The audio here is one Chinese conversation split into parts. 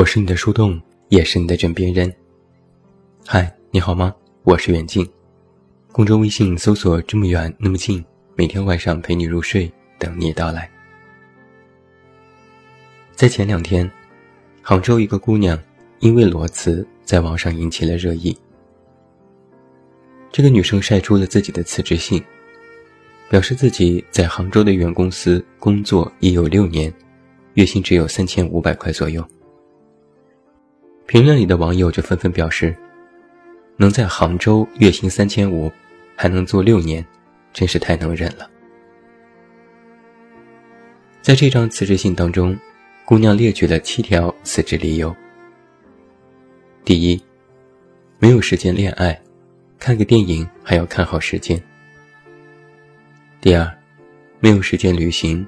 我是你的树洞，也是你的枕边人。嗨，你好吗？我是远近，公众微信搜索“这么远那么近”，每天晚上陪你入睡，等你到来。在前两天，杭州一个姑娘因为裸辞在网上引起了热议。这个女生晒出了自己的辞职信，表示自己在杭州的原公司工作已有六年，月薪只有三千五百块左右。评论里的网友就纷纷表示，能在杭州月薪三千五，还能做六年，真是太能忍了。在这张辞职信当中，姑娘列举了七条辞职理由。第一，没有时间恋爱，看个电影还要看好时间。第二，没有时间旅行，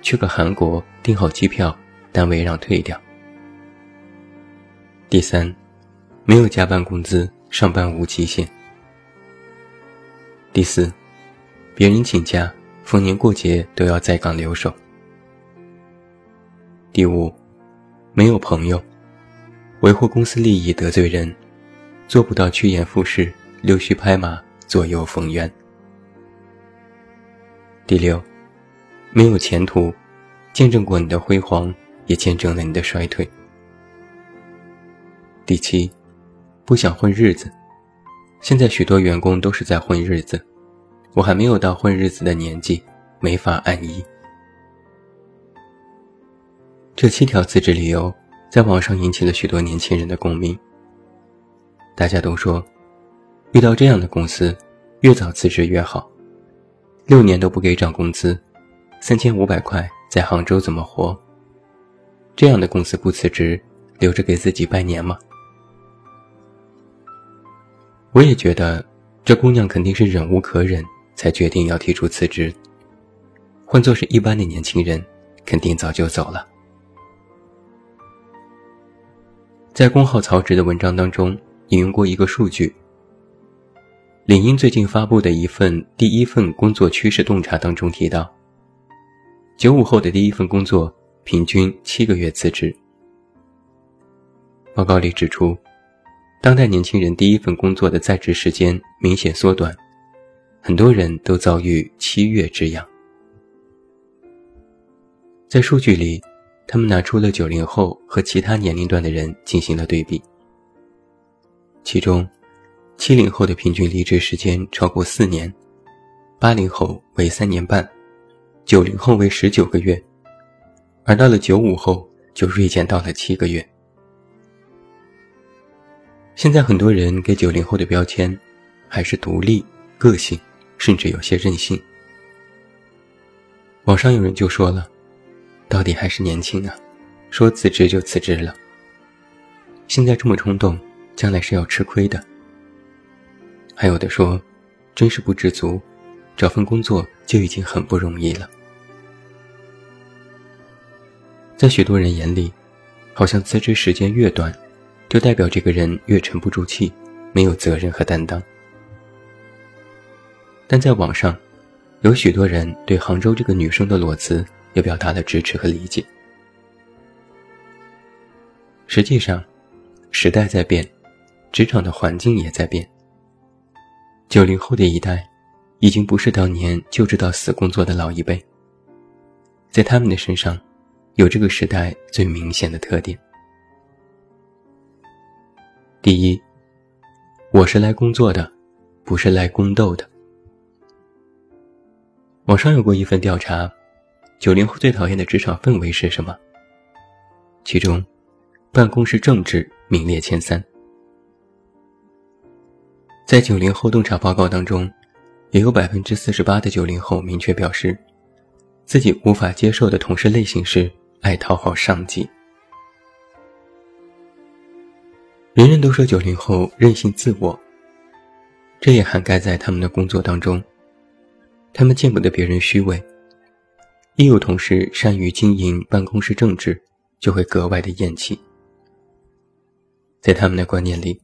去个韩国订好机票，单位让退掉。第三，没有加班工资，上班无期限。第四，别人请假，逢年过节都要在岗留守。第五，没有朋友，维护公司利益得罪人，做不到趋炎附势、溜须拍马、左右逢源。第六，没有前途，见证过你的辉煌，也见证了你的衰退。第七，不想混日子。现在许多员工都是在混日子，我还没有到混日子的年纪，没法安逸。这七条辞职理由在网上引起了许多年轻人的共鸣。大家都说，遇到这样的公司，越早辞职越好。六年都不给涨工资，三千五百块在杭州怎么活？这样的公司不辞职，留着给自己拜年吗？我也觉得，这姑娘肯定是忍无可忍，才决定要提出辞职。换做是一般的年轻人，肯定早就走了。在公号曹植的文章当中引用过一个数据：领英最近发布的一份第一份工作趋势洞察当中提到，九五后的第一份工作平均七个月辞职。报告里指出。当代年轻人第一份工作的在职时间明显缩短，很多人都遭遇七月之痒。在数据里，他们拿出了九零后和其他年龄段的人进行了对比。其中，七零后的平均离职时间超过四年，八零后为三年半，九零后为十九个月，而到了九五后就锐减到了七个月。现在很多人给九零后的标签，还是独立、个性，甚至有些任性。网上有人就说了：“到底还是年轻啊，说辞职就辞职了。现在这么冲动，将来是要吃亏的。”还有的说：“真是不知足，找份工作就已经很不容易了。”在许多人眼里，好像辞职时间越短。就代表这个人越沉不住气，没有责任和担当。但在网上，有许多人对杭州这个女生的裸辞也表达了支持和理解。实际上，时代在变，职场的环境也在变。九零后的一代，已经不是当年就知道死工作的老一辈。在他们的身上，有这个时代最明显的特点。第一，我是来工作的，不是来宫斗的。网上有过一份调查，九零后最讨厌的职场氛围是什么？其中，办公室政治名列前三。在九零后洞察报告当中，也有百分之四十八的九零后明确表示，自己无法接受的同事类型是爱讨好上级。人人都说九零后任性自我，这也涵盖在他们的工作当中。他们见不得别人虚伪，一有同事善于经营办公室政治，就会格外的厌弃。在他们的观念里，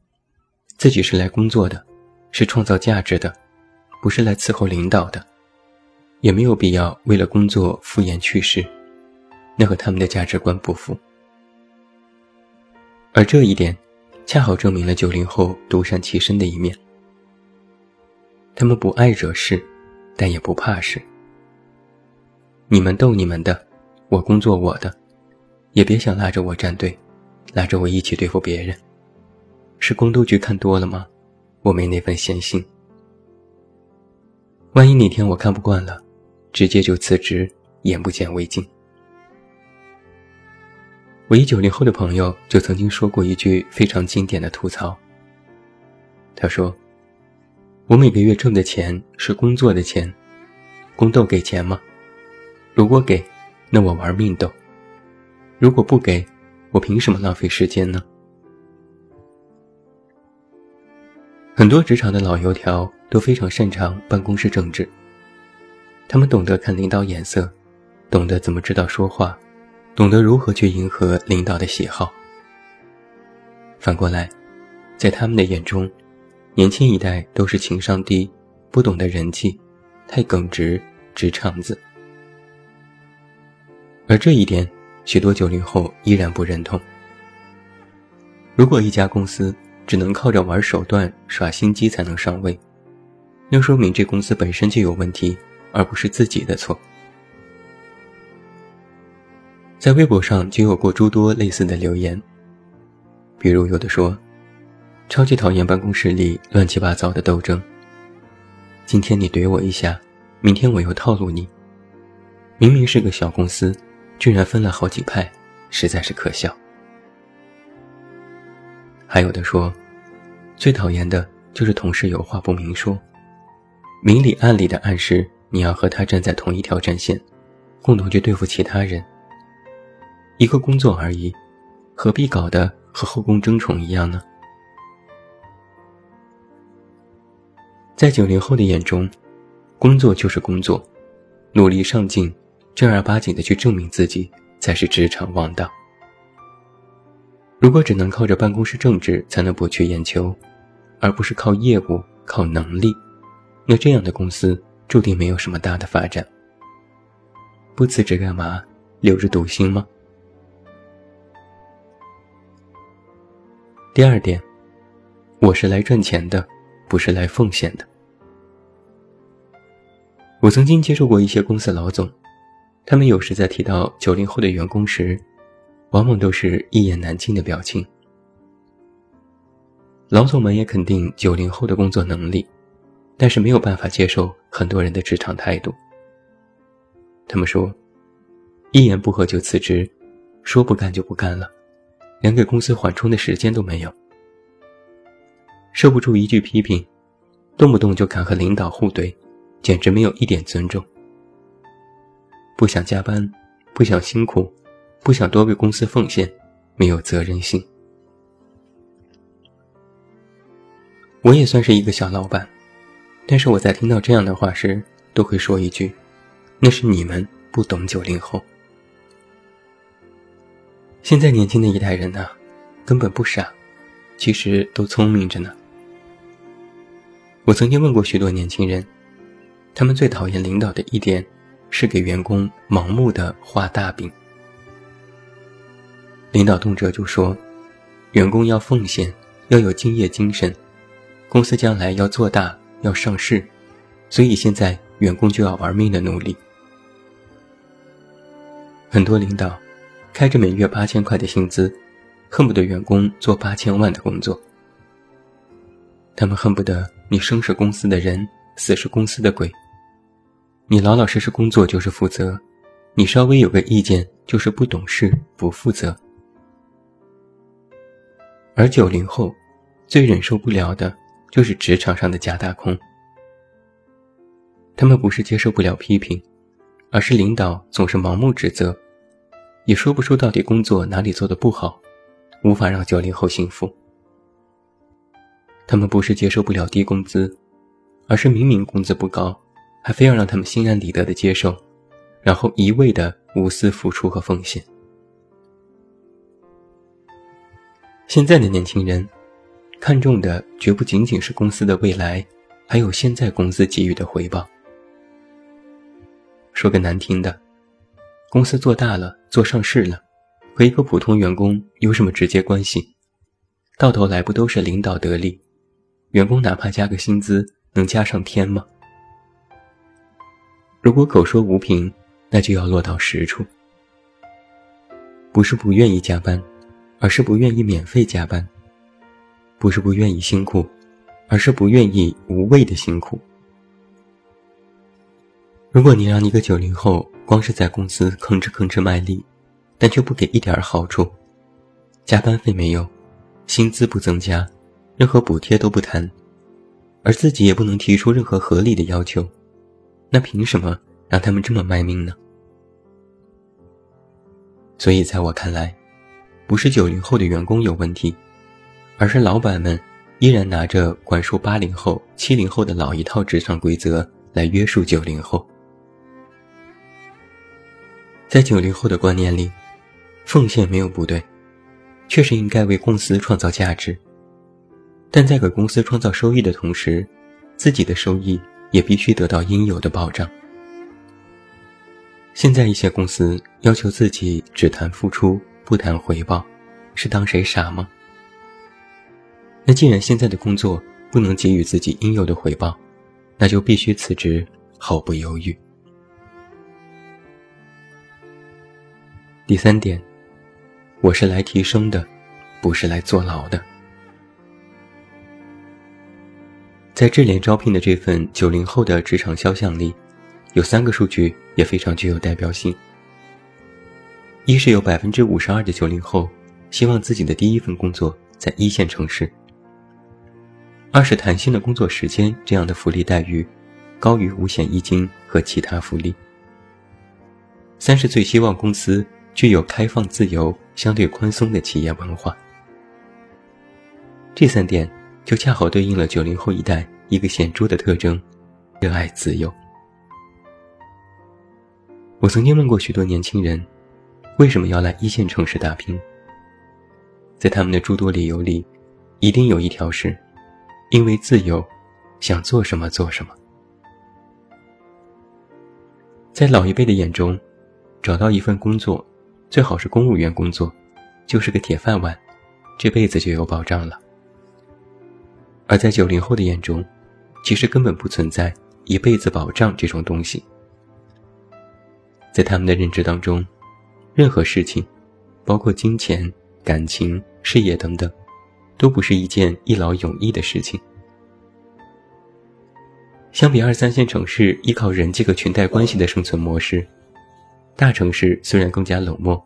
自己是来工作的，是创造价值的，不是来伺候领导的，也没有必要为了工作敷衍去世，那和他们的价值观不符。而这一点，恰好证明了九零后独善其身的一面。他们不爱惹事，但也不怕事。你们斗你们的，我工作我的，也别想拉着我站队，拉着我一起对付别人。是宫斗剧看多了吗？我没那份闲心。万一哪天我看不惯了，直接就辞职，眼不见为净。我一九零后的朋友就曾经说过一句非常经典的吐槽。他说：“我每个月挣的钱是工作的钱，宫斗给钱吗？”如果给，那我玩命斗；如果不给，我凭什么浪费时间呢？很多职场的老油条都非常擅长办公室政治，他们懂得看领导眼色，懂得怎么知道说话，懂得如何去迎合领导的喜好。反过来，在他们的眼中，年轻一代都是情商低，不懂得人际，太耿直，直肠子。而这一点，许多九零后依然不认同。如果一家公司只能靠着玩手段、耍心机才能上位，那说明这公司本身就有问题，而不是自己的错。在微博上就有过诸多类似的留言，比如有的说：“超级讨厌办公室里乱七八糟的斗争。今天你怼我一下，明天我又套路你。明明是个小公司。”居然分了好几派，实在是可笑。还有的说，最讨厌的就是同事有话不明说，明里暗里的暗示你要和他站在同一条战线，共同去对付其他人。一个工作而已，何必搞得和后宫争宠一样呢？在九零后的眼中，工作就是工作，努力上进。正儿八经的去证明自己，才是职场王道。如果只能靠着办公室政治才能博取眼球，而不是靠业务、靠能力，那这样的公司注定没有什么大的发展。不辞职干嘛？留着赌心吗？第二点，我是来赚钱的，不是来奉献的。我曾经接触过一些公司老总。他们有时在提到九零后的员工时，往往都是一言难尽的表情。老总们也肯定九零后的工作能力，但是没有办法接受很多人的职场态度。他们说，一言不合就辞职，说不干就不干了，连给公司缓冲的时间都没有。受不住一句批评，动不动就敢和领导互怼，简直没有一点尊重。不想加班，不想辛苦，不想多为公司奉献，没有责任心。我也算是一个小老板，但是我在听到这样的话时，都会说一句：“那是你们不懂九零后。”现在年轻的一代人呢，根本不傻，其实都聪明着呢。我曾经问过许多年轻人，他们最讨厌领导的一点。是给员工盲目的画大饼。领导动辄就说，员工要奉献，要有敬业精神，公司将来要做大，要上市，所以现在员工就要玩命的努力。很多领导开着每月八千块的薪资，恨不得员工做八千万的工作。他们恨不得你生是公司的人，死是公司的鬼。你老老实实工作就是负责，你稍微有个意见就是不懂事不负责。而九零后最忍受不了的就是职场上的假大空。他们不是接受不了批评，而是领导总是盲目指责，也说不出到底工作哪里做的不好，无法让九零后幸福。他们不是接受不了低工资，而是明明工资不高。还非要让他们心安理得的接受，然后一味的无私付出和奉献。现在的年轻人，看重的绝不仅仅是公司的未来，还有现在公司给予的回报。说个难听的，公司做大了，做上市了，和一个普通员工有什么直接关系？到头来不都是领导得利，员工哪怕加个薪资，能加上天吗？如果口说无凭，那就要落到实处。不是不愿意加班，而是不愿意免费加班；不是不愿意辛苦，而是不愿意无谓的辛苦。如果你让一个九零后光是在公司吭哧吭哧卖力，但却不给一点好处，加班费没有，薪资不增加，任何补贴都不谈，而自己也不能提出任何合理的要求，那凭什么让他们这么卖命呢？所以，在我看来，不是九零后的员工有问题，而是老板们依然拿着管束八零后、七零后的老一套职场规则来约束九零后。在九零后的观念里，奉献没有不对，确实应该为公司创造价值，但在给公司创造收益的同时，自己的收益也必须得到应有的保障。现在一些公司要求自己只谈付出不谈回报，是当谁傻吗？那既然现在的工作不能给予自己应有的回报，那就必须辞职，毫不犹豫。第三点，我是来提升的，不是来坐牢的。在智联招聘的这份九零后的职场肖像里。有三个数据也非常具有代表性：一是有百分之五十二的九零后希望自己的第一份工作在一线城市；二是弹性的工作时间这样的福利待遇高于五险一金和其他福利；三是最希望公司具有开放、自由、相对宽松的企业文化。这三点就恰好对应了九零后一代一个显著的特征：热爱自由。我曾经问过许多年轻人，为什么要来一线城市打拼？在他们的诸多理由里，一定有一条是，因为自由，想做什么做什么。在老一辈的眼中，找到一份工作，最好是公务员工作，就是个铁饭碗，这辈子就有保障了。而在九零后的眼中，其实根本不存在一辈子保障这种东西。在他们的认知当中，任何事情，包括金钱、感情、事业等等，都不是一件一劳永逸的事情。相比二三线城市依靠人际和裙带关系的生存模式，大城市虽然更加冷漠，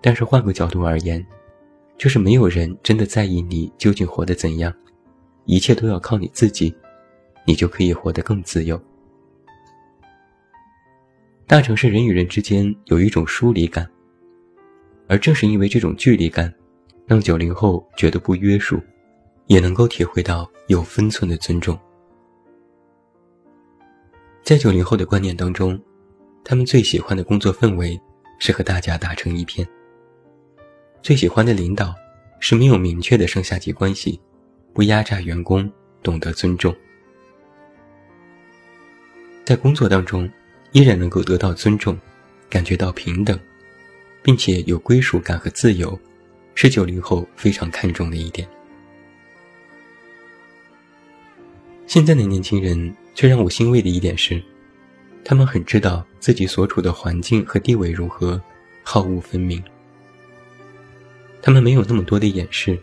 但是换个角度而言，就是没有人真的在意你究竟活得怎样，一切都要靠你自己，你就可以活得更自由。大城市人与人之间有一种疏离感，而正是因为这种距离感，让九零后觉得不约束，也能够体会到有分寸的尊重。在九零后的观念当中，他们最喜欢的工作氛围是和大家打成一片。最喜欢的领导是没有明确的上下级关系，不压榨员工，懂得尊重。在工作当中。依然能够得到尊重，感觉到平等，并且有归属感和自由，是九零后非常看重的一点。现在的年轻人最让我欣慰的一点是，他们很知道自己所处的环境和地位如何，好恶分明。他们没有那么多的掩饰，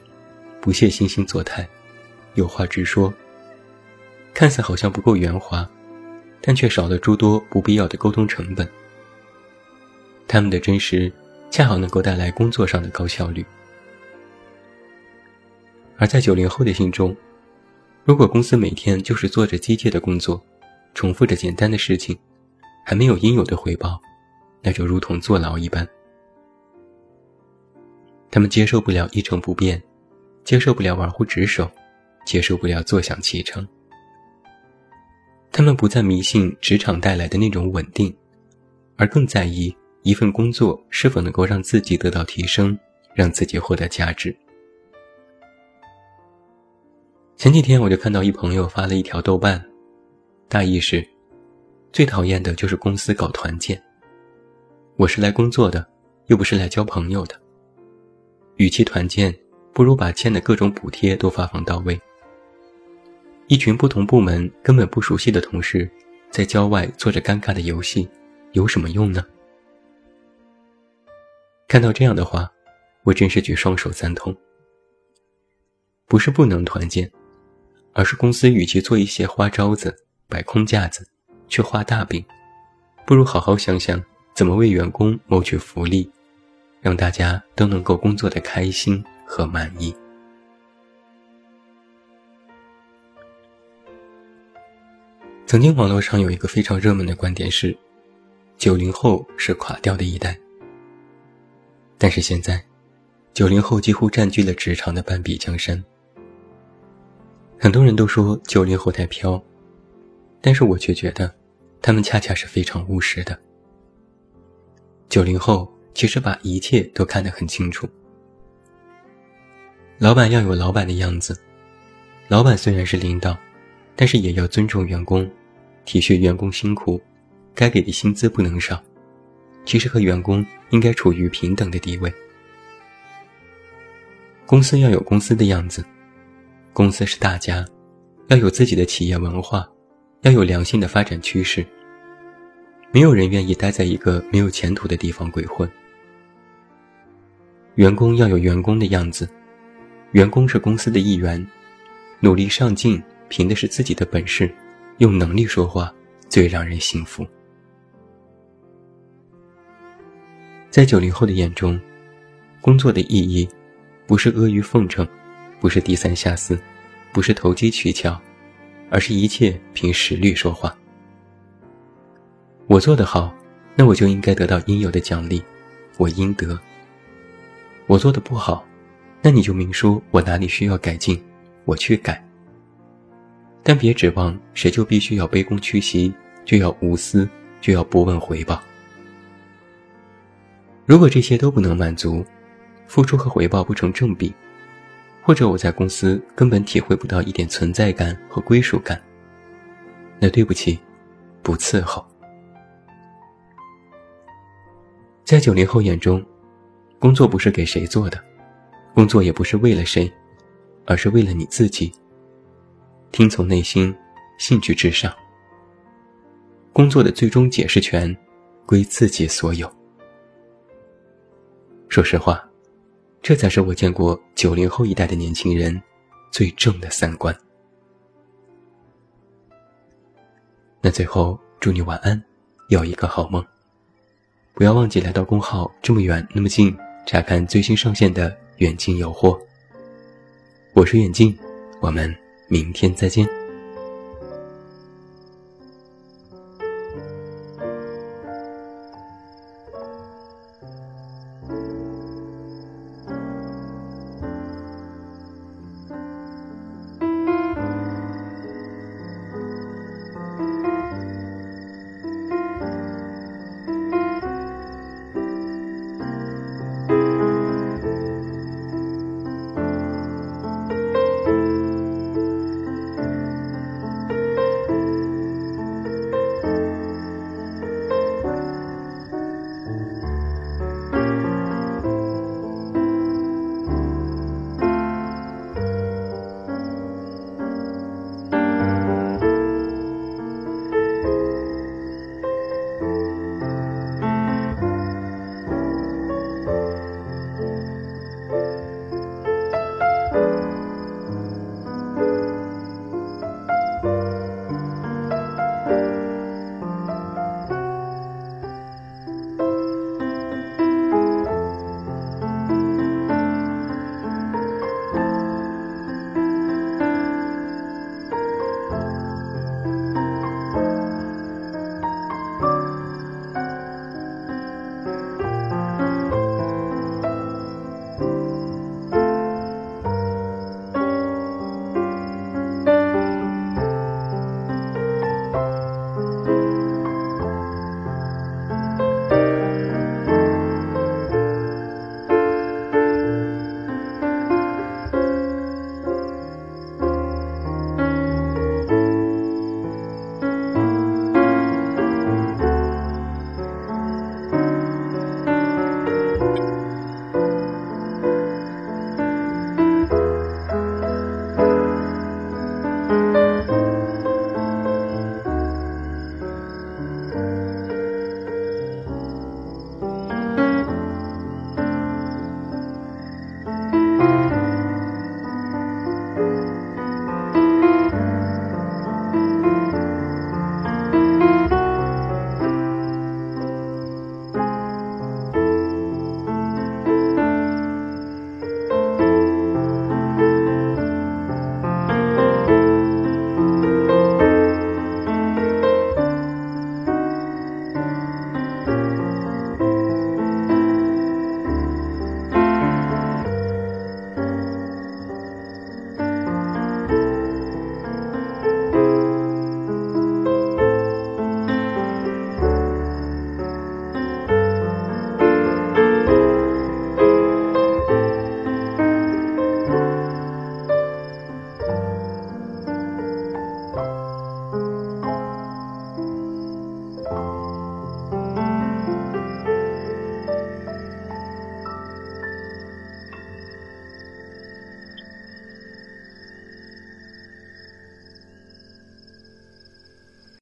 不屑惺惺作态，有话直说。看似好像不够圆滑。但却少了诸多不必要的沟通成本。他们的真实，恰好能够带来工作上的高效率。而在九零后的心中，如果公司每天就是做着机械的工作，重复着简单的事情，还没有应有的回报，那就如同坐牢一般。他们接受不了一成不变，接受不了玩忽职守，接受不了坐享其成。他们不再迷信职场带来的那种稳定，而更在意一份工作是否能够让自己得到提升，让自己获得价值。前几天我就看到一朋友发了一条豆瓣，大意是：最讨厌的就是公司搞团建。我是来工作的，又不是来交朋友的。与其团建，不如把欠的各种补贴都发放到位。一群不同部门根本不熟悉的同事，在郊外做着尴尬的游戏，有什么用呢？看到这样的话，我真是举双手赞同。不是不能团建，而是公司与其做一些花招子、摆空架子，去画大饼，不如好好想想怎么为员工谋取福利，让大家都能够工作的开心和满意。曾经网络上有一个非常热门的观点是，九零后是垮掉的一代。但是现在，九零后几乎占据了职场的半壁江山。很多人都说九零后太飘，但是我却觉得，他们恰恰是非常务实的。九零后其实把一切都看得很清楚。老板要有老板的样子，老板虽然是领导，但是也要尊重员工。体恤员工辛苦，该给的薪资不能少。其实和员工应该处于平等的地位。公司要有公司的样子，公司是大家，要有自己的企业文化，要有良性的发展趋势。没有人愿意待在一个没有前途的地方鬼混。员工要有员工的样子，员工是公司的一员，努力上进，凭的是自己的本事。用能力说话，最让人幸福。在九零后的眼中，工作的意义，不是阿谀奉承，不是低三下四，不是投机取巧，而是一切凭实力说话。我做得好，那我就应该得到应有的奖励，我应得。我做的不好，那你就明说我哪里需要改进，我去改。但别指望谁就必须要卑躬屈膝，就要无私，就要不问回报。如果这些都不能满足，付出和回报不成正比，或者我在公司根本体会不到一点存在感和归属感，那对不起，不伺候。在九零后眼中，工作不是给谁做的，工作也不是为了谁，而是为了你自己。听从内心，兴趣至上。工作的最终解释权，归自己所有。说实话，这才是我见过九零后一代的年轻人最正的三观。那最后，祝你晚安，有一个好梦。不要忘记来到公号，这么远那么近，查看最新上线的远近有货。我是远近，我们。明天再见。